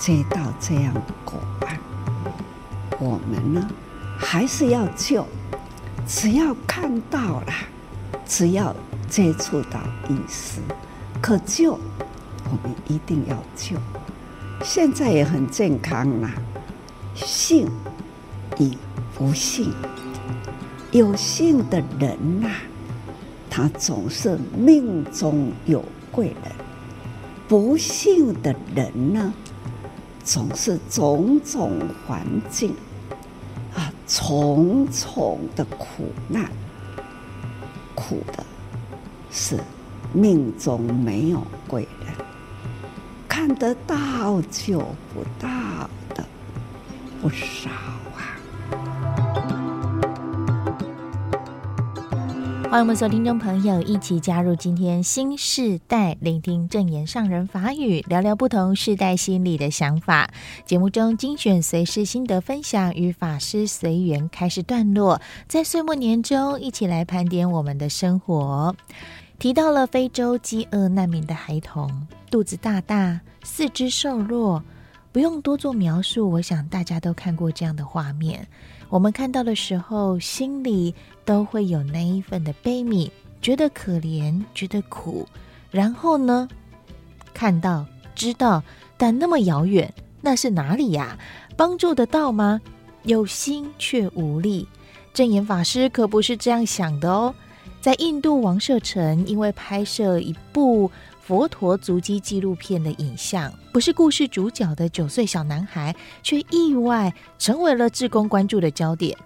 接到这样的果案，我们呢还是要救，只要看到了，只要接触到医师，可救，我们一定要救。现在也很健康啦，幸与不幸，有幸的人呐、他总是命中有贵人；不幸的人呢，总是种种环境啊，重重的苦难，苦的是命中没有贵人。看得到救不到的不少啊！欢迎我们所有听众朋友一起加入今天新世代，聆听证言上人法语，聊聊不同世代心里的想法。节目中精选随时心得分享与法师随缘开示段落，在岁末年终一起来盘点我们的生活。提到了非洲饥饿难民的孩童，肚子大大，四肢瘦弱，不用多做描述，我想大家都看过这样的画面。我们看到的时候，心里都会有那一份的悲悯，觉得可怜，觉得苦。然后呢，看到知道，但那么遥远，那是哪里呀？帮助得到吗？有心却无力。证严法师可不是这样想的哦。在印度王舍城，因为拍摄一部佛陀足迹纪录片的影像，不是故事主角的九岁小男孩，却意外成为了志工关注的焦点。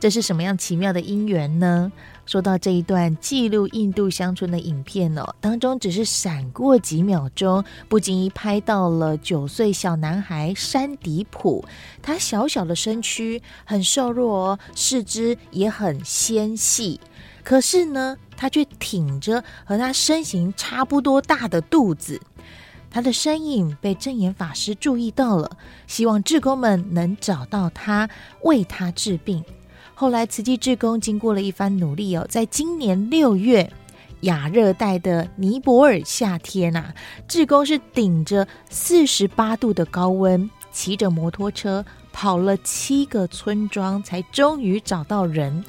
这是什么样奇妙的因缘呢？说到这一段记录印度乡村的影片哦，当中只是闪过几秒钟，不经意拍到了九岁小男孩山迪普，他小小的身躯很瘦弱哦，四肢也很纤细。可是呢，他却挺着和他身形差不多大的肚子，他的身影被证严法师注意到了，希望志工们能找到他，为他治病。后来，慈济志工经过了一番努力哦，在今年六月，亚热带的尼泊尔夏天、啊，志工是顶着四十八度的高温，骑着摩托车跑了七个村庄，才终于找到人。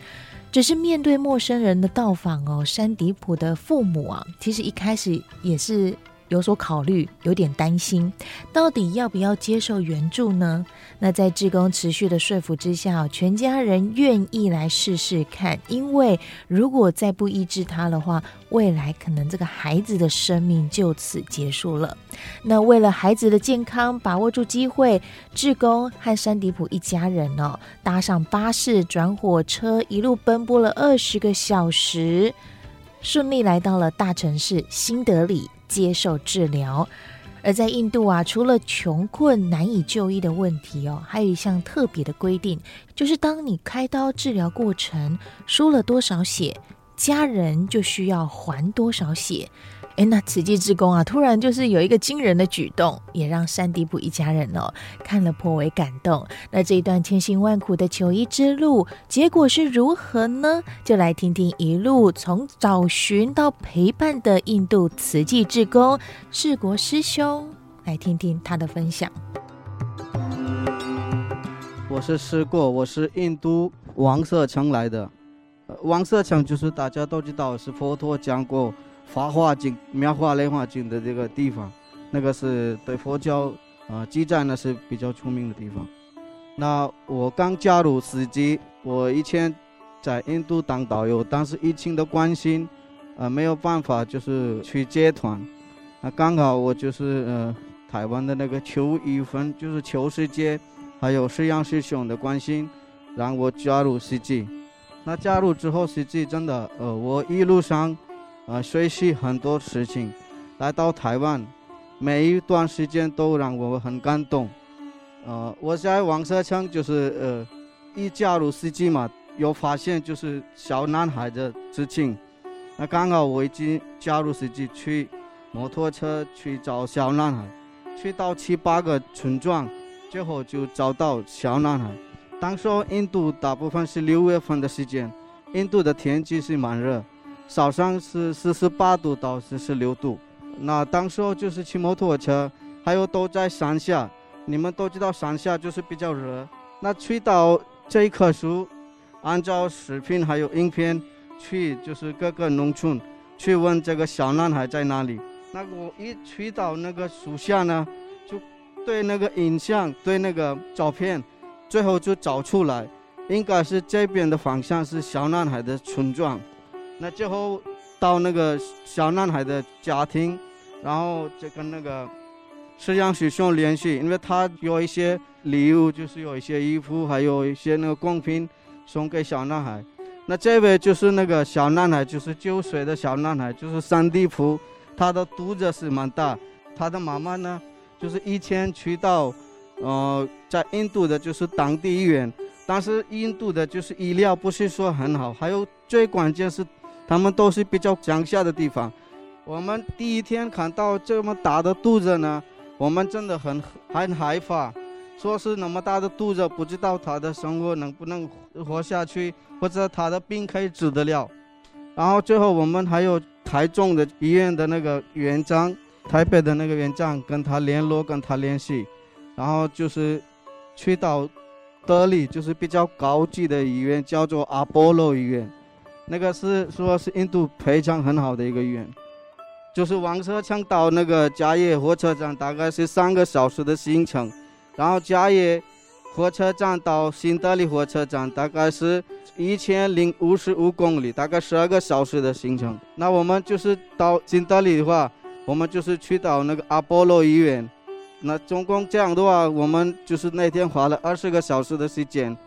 只是面对陌生人的到访哦，山迪普的父母啊，其实一开始也是有所考虑，有点担心，到底要不要接受援助呢？那在志工持续的说服之下，全家人愿意来试试看，因为如果再不医治他的话，未来可能这个孩子的生命就此结束了。那为了孩子的健康，把握住机会，志工和山迪普一家人哦，搭上巴士转火车，一路奔波了二十个小时，顺利来到了大城市新德里。接受治疗，而在印度啊，除了穷困难以就医的问题哦，还有一项特别的规定，就是当你开刀治疗过程输了多少血，家人就需要还多少血。哎，那慈济志工啊，突然就是有一个惊人的举动，也让山迪普一家人哦看了颇为感动。那这一段千辛万苦的求医之路，结果是如何呢？就来听听一路从找寻到陪伴的印度慈济志工世国师兄，来听听他的分享。我是世国，我是印度王舍城来的。王舍城就是大家都知道是佛陀讲过。《法华经》《妙法莲华经》的这个地方，那个是对佛教啊、呃、记载呢是比较出名的地方。那我刚加入慈济，我以前在印度当导游，但是疫情的关系，呃没有办法就是去接团。那刚好我就是呃台湾的那个邱玉芬，就是邱师姐，还有师扬师兄的关系，让我加入慈济。那加入之后，慈济真的呃我一路上。啊，学习很多事情，来到台湾，每一段时间都让我很感动。呃，我在王舍村就是呃，一加入司机嘛，有发现就是小男孩的事情。那刚好我已经加入司机，去摩托车去找小男孩，去到七八个村庄，最后就找到小男孩。当时印度大部分是六月份的时间，印度的天气是蛮热。早上是四十八度到四十六度，那当时候就是骑摩托车，还有都在山下，你们都知道山下就是比较热。那去到这一棵树，按照视频还有影片去，就是各个农村去问这个小男孩在哪里。那我一去到那个树下呢，就对那个影像，对那个照片，最后就找出来，应该是这边的方向是小男孩的村庄。那最后到那个小男孩的家庭，然后就跟那个摄像师兄联系，因为他有一些礼物，就是有一些衣服，还有一些那个贡品送给小男孩。那这位就是那个小男孩，就是九岁的小男孩，就是三地夫。他的肚子是蛮大，他的妈妈呢，就是以前去到，呃，在印度的就是当地医院，但是印度的就是医疗不是说很好，还有最关键是，他们都是比较乡下的地方。我们第一天看到这么大的肚子呢，我们真的很很害怕，说是那么大的肚子，不知道他的生活能不能活下去，或者他的病可以治得了。然后最后我们还有。台中的医院的那个院长，台北的那个院长跟他联络，跟他联系，然后就是去到德里，就是比较高级的医院，叫做阿波罗医院，那个是说是印度非常很好的一个医院，就是王车强到那个嘉叶火车站大概是三个小时的行程，然后嘉叶火车站到新德里火车站大概是。一千零五十五公里，大概十二个小时的行程。那我们就是到新德里的话，我们就是去到那个阿波罗医院。那总共这样的话，我们就是那天花了二十个小时的时间。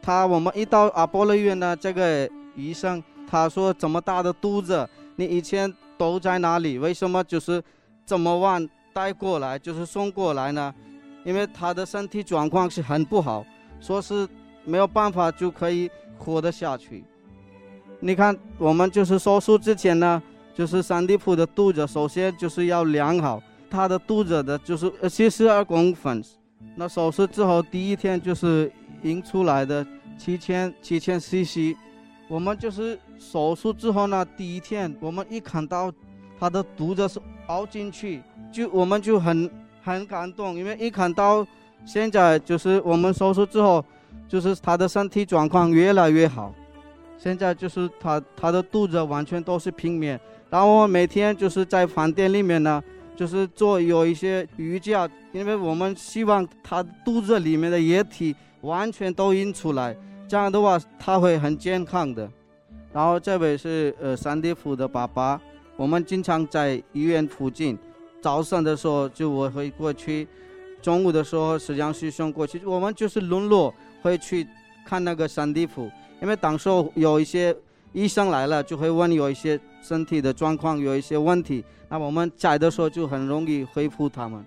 他我们一到阿波罗医院呢，这个医生他说：“这么大的肚子，你以前都在哪里？为什么就是这么晚带过来，就是送过来呢？因为他的身体状况是很不好，说是没有办法就可以。”活得下去。你看，我们就是手术之前呢，就是三地铺的肚子，首先就是要量好他的肚子的，就是七十二公分。那手术之后第一天就是引出来的七千七千 CC。我们就是手术之后呢，第一天我们一看到他的肚子是凹进去，就我们就很很感动，因为一看到现在就是我们手术之后。就是他的身体状况越来越好，现在就是他他的肚子完全都是平面，然后我每天就是在饭店里面呢，就是做有一些瑜伽，因为我们希望他肚子里面的液体完全都印出来，这样的话他会很健康的。然后这位是呃三弟夫的爸爸，我们经常在医院附近，早上的时候就我会过去，中午的时候是杨师兄过去，我们就是轮流。会去看那个三弟夫，因为当时候有一些医生来了，就会问有一些身体的状况，有一些问题，那我们在的时候就很容易回复他们。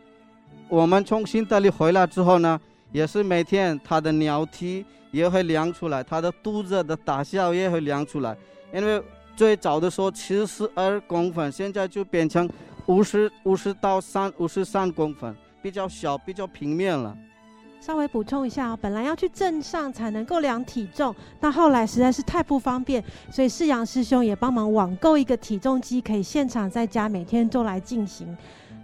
我们从新德里回来之后呢，也是每天他的尿体也会量出来，他的肚子的大小也会量出来。因为最早的时候七十二公分，现在就变成五十五十到三五十三公分，比较小，比较平面了。稍微补充一下，本来要去镇上才能够量体重，那后来实在是太不方便，所以世阳师兄也帮忙网购一个体重机，可以现场在家每天都来进行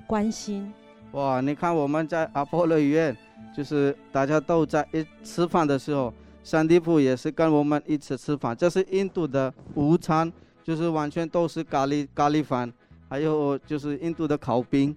关心。哇，你看我们在阿波罗医院，就是大家都在一吃饭的时候，三地夫也是跟我们一起吃饭。这是印度的午餐，就是完全都是咖喱咖喱饭，还有就是印度的烤饼。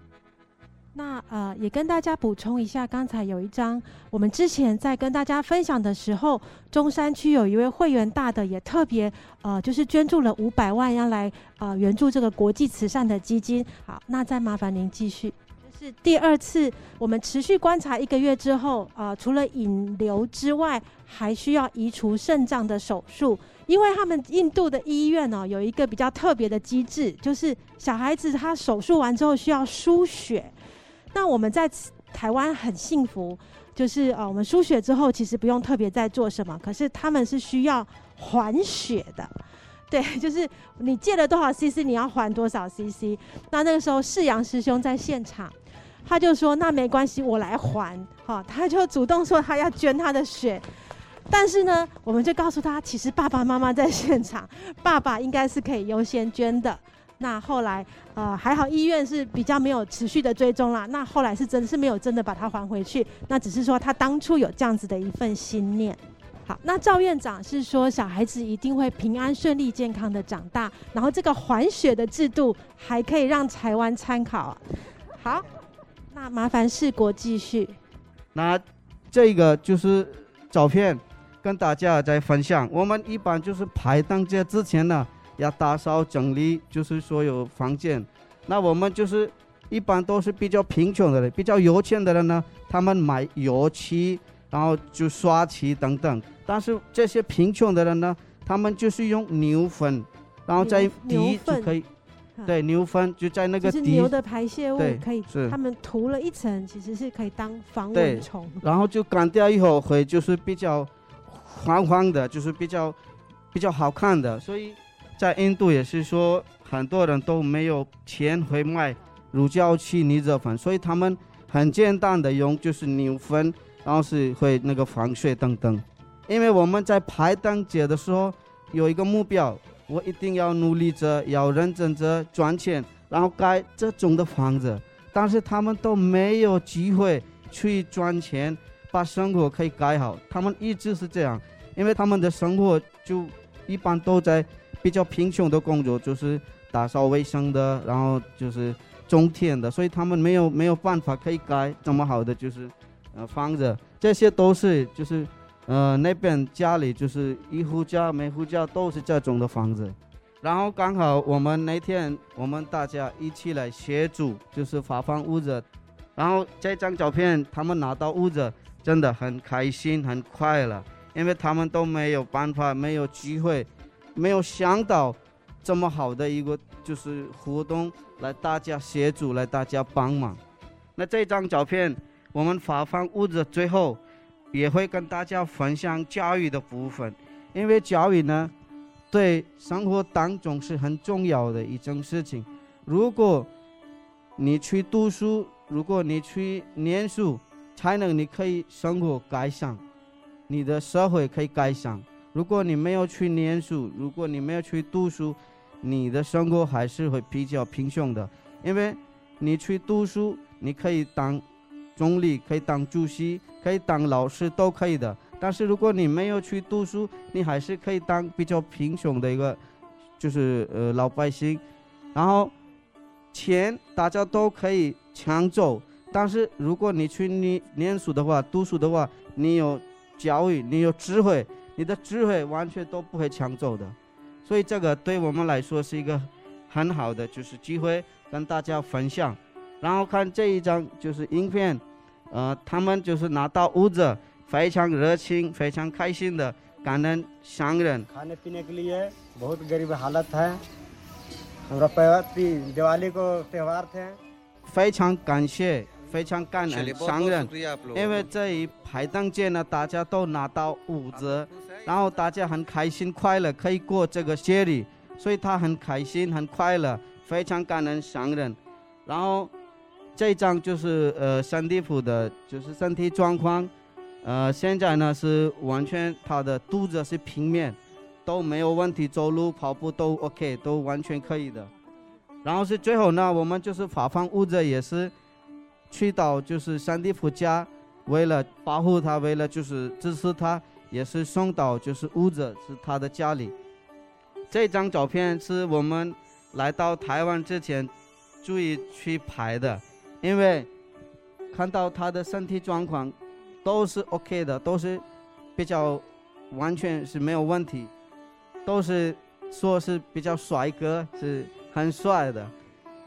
那呃，也跟大家补充一下，刚才有一张，我们之前在跟大家分享的时候，中山区有一位会员大的也特别呃，就是捐助了五百万，要来呃援助这个国际慈善的基金。好，那再麻烦您继续。是第二次，我们持续观察一个月之后，呃，除了引流之外，还需要移除肾脏的手术，因为他们印度的医院呢、有一个比较特别的机制，就是小孩子他手术完之后需要输血。那我们在台湾很幸福，就是呃，我们输血之后其实不用特别再做什么，可是他们是需要还血的，对，就是你借了多少 CC，你要还多少 CC。那那个时候世阳师兄在现场，他就说那没关系，我来还，好，他就主动说他要捐他的血，但是呢，我们就告诉他，其实爸爸妈妈在现场，爸爸应该是可以优先捐的。那后来呃还好医院是比较没有持续的追踪啦。那后来是真是没有真的把他还回去，那只是说他当初有这样子的一份心念。好，那赵院长是说小孩子一定会平安顺利健康的长大，然后这个还血的制度还可以让台湾参考。好，那麻烦世国继续。那这个就是照片，跟大家在分享。我们一般就是排档节之前呢，要打扫整理，就是所有房间。那我们就是一般都是比较贫穷的人，比较有钱的人呢，他们买油漆，然后就刷漆等等。但是这些贫穷的人呢，他们就是用牛粪，然后在底就可以，对，牛粪就在那个底，牛的排泄物可以，是他们涂了一层，其实是可以当防蚊虫。然后就干掉以后会就是比较黄黄的，就是比较比较好看的。所以在印度也是说，很多人都没有钱会卖乳胶漆、泥子粉，所以他们很简单的用就是牛粪，然后是会那个防水等等。因为我们在排灯节的时候有一个目标，我一定要努力着，要认真着赚钱，然后盖这种的房子。但是他们都没有机会去赚钱，把生活可以盖好。他们一直是这样，因为他们的生活就一般都在比较贫穷的工作，就是打扫卫生的，然后就是种田的，所以他们没有没有办法可以盖这么好的就是呃房子。这些都是就是。呃，那边家里就是一户家，每户家都是这种的房子，然后刚好我们那天我们大家一起来协助，就是发放物资，然后这张照片他们拿到物资真的很开心很快乐，因为他们都没有办法，没有机会，没有想到这么好的一个就是活动来大家协助来大家帮忙，那这张照片我们发放物资最后。也会跟大家分享教育的部分，因为教育呢，对生活当中是很重要的一件事情。如果你去读书，如果你去念书，才能你可以生活改善，你的社会可以改善。如果你没有去念书，如果你没有去读书，你的生活还是会比较贫穷的。因为你去读书，你可以当。总理可以当主席，可以当老师，都可以的。但是如果你没有去读书，你还是可以当比较贫穷的一个，就是呃老百姓。然后钱大家都可以抢走，但是如果你去念念书的话，读书的话，你有教育，你有智慧，你的智慧完全都不会抢走的。所以这个对我们来说是一个很好的就是机会，跟大家分享。然后看这一张就是影片。呃，他们就是拿到物资，非常热情，非常开心的感恩商人。非常感谢，非常感恩商人，因为这一排档节呢，大家都拿到物资，然后大家很开心快乐，可以过这个节日，所以他很开心很快乐，非常感恩商人，然后。这张就是呃，山地普的，就是身体状况，呃，现在呢是完全他的肚子是平面，都没有问题，走路跑步都 OK，都完全可以的。然后是最后呢，我们就是发放物资，也是去到就是山地普家，为了保护他，为了就是支持他，也是送到就是物资是他的家里。这张照片是我们来到台湾之前注意去拍的。因为看到他的身体状况都是 OK 的，都是比较完全是没有问题，都是说是比较帅哥，是很帅的。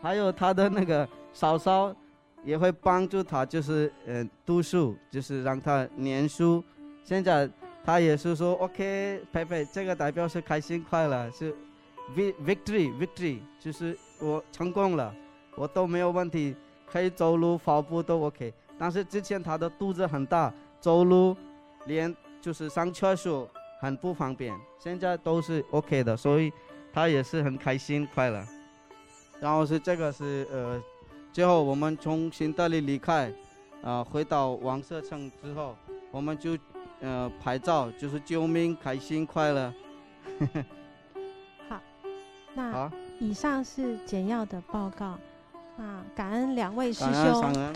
还有他的那个嫂嫂也会帮助他，就是嗯读书，就是让他念书。现在他也是说 OK，佩佩这个代表是开心快乐，是 victory victory，就是我成功了，我都没有问题。可以走路、跑步都 OK，但是之前他的肚子很大，走路连就是上厕所很不方便。现在都是 OK 的，所以他也是很开心、快乐。然后是这个是呃，最后我们从新德里离开，啊、呃，回到王舍城之后，我们就呃拍照，就是救命、开心、快乐。好，那。好以上是简要的报告。啊，感恩两位师兄。感恩上人，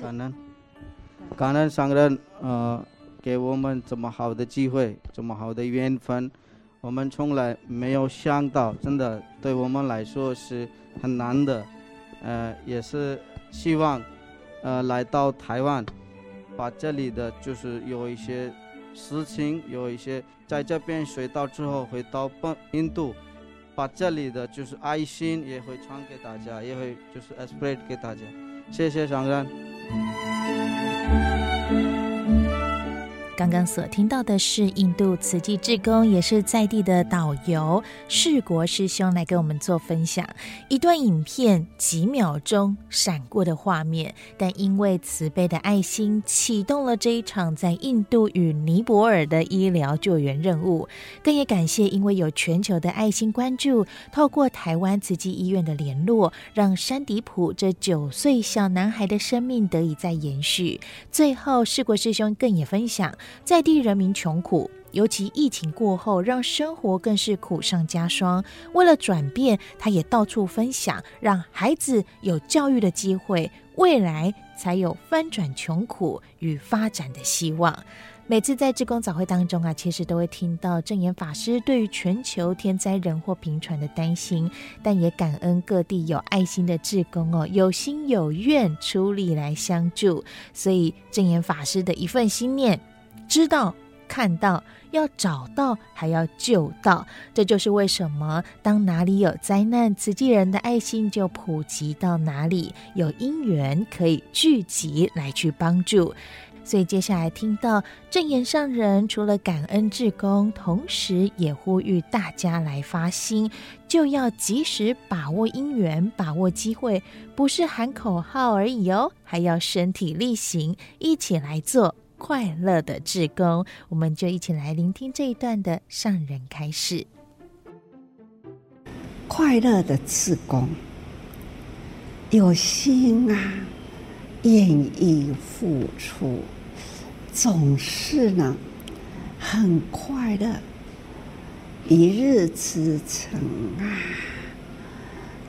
感恩，感恩上人，呃，给我们这么好的机会，这么好的缘分，我们从来没有想到，真的对我们来说是很难的，呃，也是希望，呃，来到台湾，把这里的就是有一些事情，有一些在这边学到之后，回到本印度。把这里的就是爱心也会传给大家，也会就是 spread 给大家，谢谢上人。刚刚所听到的是印度慈济志工，也是在地的导游世国师兄来给我们做分享。一段影片几秒钟闪过的画面，但因为慈悲的爱心，启动了这一场在印度与尼泊尔的医疗救援任务。更也感谢，因为有全球的爱心关注，透过台湾慈济医院的联络，让山迪普这九岁小男孩的生命得以再延续。最后，世国师兄更也分享。在地人民穷苦，尤其疫情过后，让生活更是苦上加霜。为了转变，他也到处分享，让孩子有教育的机会，未来才有翻转穷苦与发展的希望。每次在志工早会当中啊，其实都会听到证严法师对于全球天灾人祸频传的担心，但也感恩各地有爱心的志工哦，有心有愿出力来相助。所以证严法师的一份心念。知道、看到、要找到，还要救到，这就是为什么当哪里有灾难，慈济人的爱心就普及到哪里，有因缘可以聚集来去帮助。所以接下来听到正言上人除了感恩志工，同时也呼吁大家来发心，就要及时把握因缘，把握机会，不是喊口号而已哦，还要身体力行，一起来做。快乐的志工，我们就一起来聆听这一段的上人开示。快乐的志工，有心啊，愿意付出，总是呢很快乐，一日之成啊，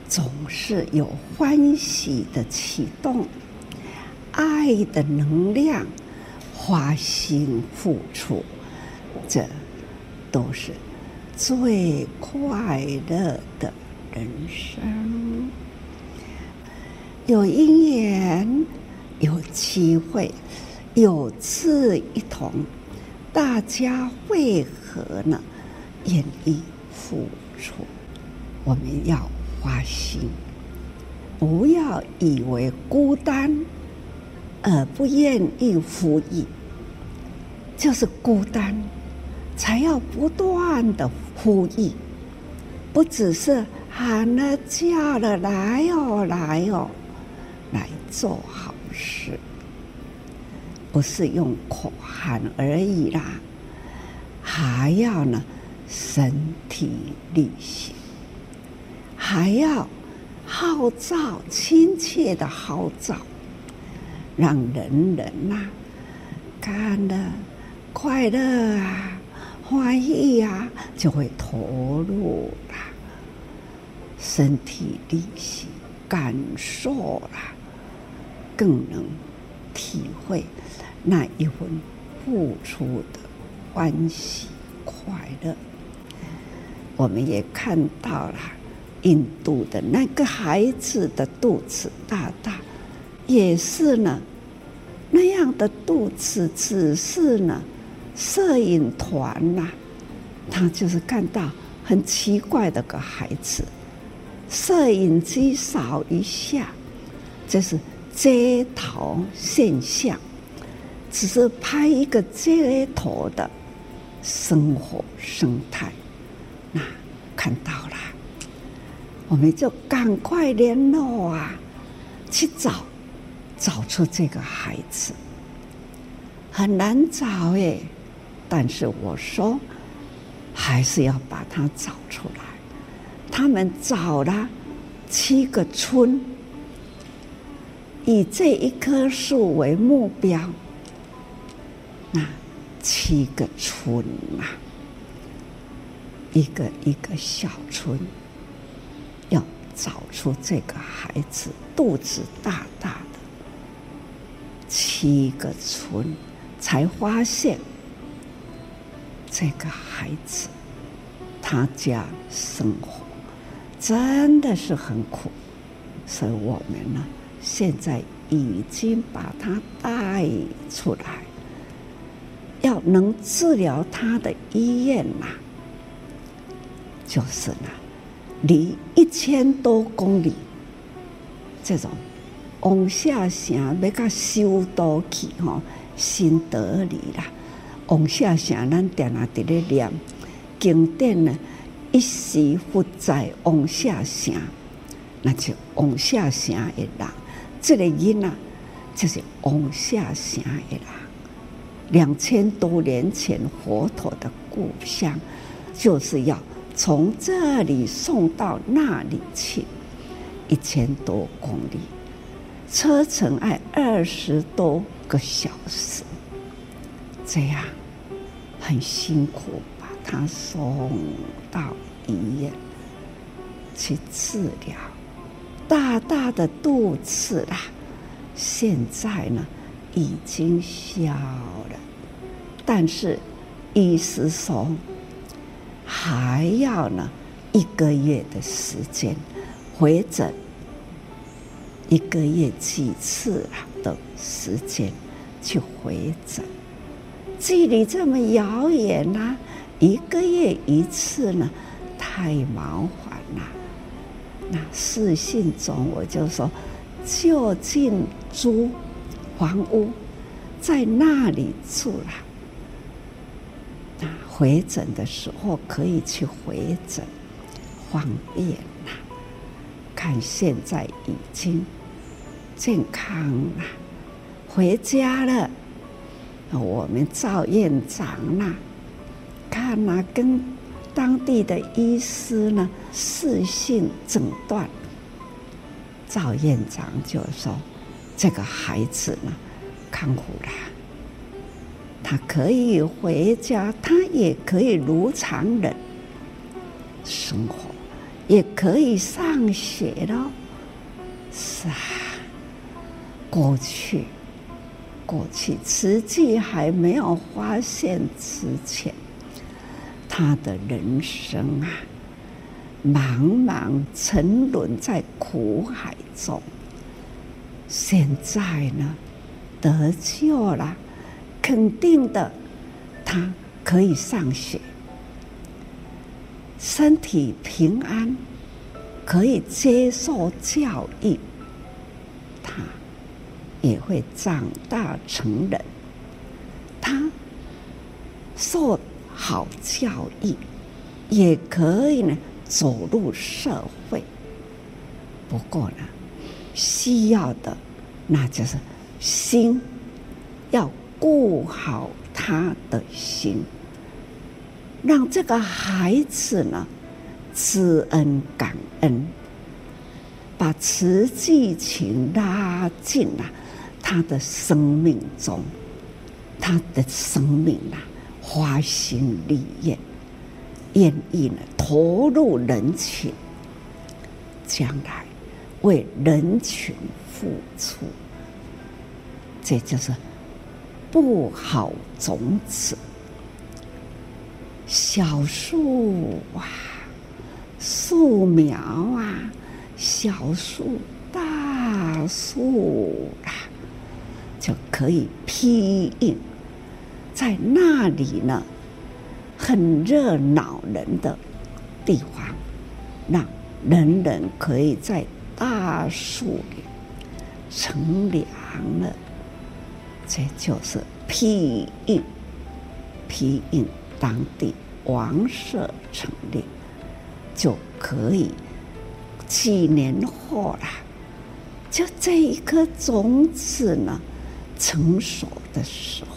总是有欢喜的启动，爱的能量。花心付出，这都是最快乐的人生。有因缘，有机会，有志一同，大家为何呢？愿意付出？我们要花心，不要以为孤单而不愿意付益。就是孤单，才要不断的呼吁，不只是喊了叫了来哦来哦，来做好事，不是用口喊而已啦，还要呢身体力行，还要号召亲切的号召，让人人呐、啊、看了。快乐啊，欢喜啊，就会投入了，身体力行，感受了，更能体会那一份付出的欢喜快乐。我们也看到了印度的那个孩子的肚子大大，也是呢，那样的肚子，只是呢。摄影团呐、他就是看到很奇怪的个孩子，摄影机扫一下，这是街头现象，只是拍一个街头的生活生态。那看到了，我们就赶快联络啊，去找，找出这个孩子，很难找哎。但是我说，还是要把它找出来。他们找了七个村，以这一棵树为目标。那七个村啊，一个一个小村，要找出这个孩子肚子大大的，七个村才发现这个孩子他家生活真的是很苦，所以我们呢现在已经把他带出来，要能治疗他的医院呐，就是呢。离一千多公里，这种王舍城要到修道去吼，新德里啦，王舍城咱定下伫咧念经典呢，一时不在王舍城，那就王舍城的人，这个人啊，就是王舍城的人。两千多年前佛陀的故乡，就是要。从这里送到那里去，一千多公里，车程爱二十多个小时，这样很辛苦，把他送到医院去治疗，大大的肚子啦，现在呢已经消了，但是医师说。还要呢一个月的时间回诊，一个月几次的时间去回诊，距离这么遥远呐，一个月一次呢，太麻烦了。那视信中我就说，就近租房屋，在那里住了。那回诊的时候可以去回诊，方便呐。看现在已经健康了，回家了。我们赵院长呐，看呐，跟当地的医师呢视讯诊断。赵院长就说：“这个孩子呢，康复了。”他可以回家，他也可以如常人生活，也可以上学了。是啊，过去，过去慈济还没有发现之前，他的人生啊，茫茫沉沦在苦海中。现在呢，得救了。肯定的，他可以上学，身体平安，可以接受教育，也会长大成人。他受好教育，也可以呢走入社会。不过呢，需要的那就是心要。顾好他的心，让这个孩子呢知恩感恩，把慈济情拉进了他的生命中，他的生命啊，花心立愿，愿意呢投入人群，将来为人群付出，这就是。不好种子，小树啊，树苗啊，小树大树，就可以批印在那里呢，很热闹人的地方，让人人可以在大树里乘凉了。这就是批印，批印当地王舍成立，就可以几年后了，就这一颗种子呢，成熟的时候，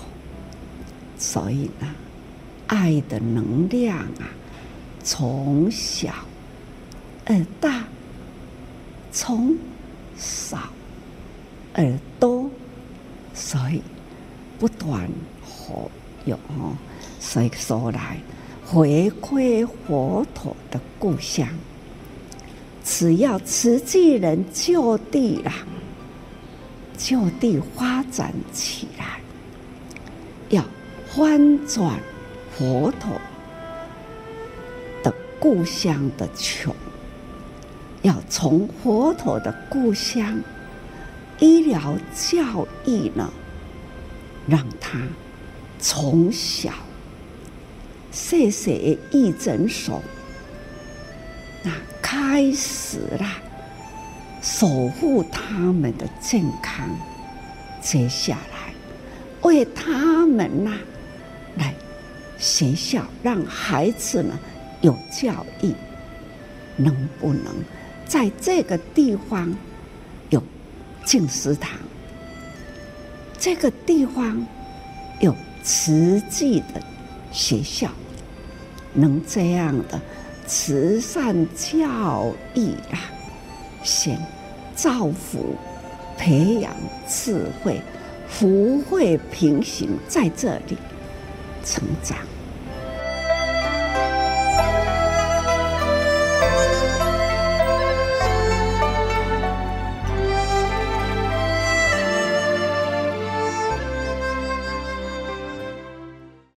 所以呢，爱的能量啊，从小而大，从少而多。所以不断活用哦，所以说来回馈佛陀的故乡，只要慈济人就地啦，就地发展起来，要翻转佛陀的故乡的穷，要从佛陀的故乡医疗教育呢，让他从小谢谢义诊所。那开始啦，守护他们的健康。接下来，为他们呐，来学校让孩子呢有教育，能不能在这个地方有进食堂？这个地方有慈济的学校，能这样的？慈善教育啊，先造福、培养智慧、福慧平行，在这里成长。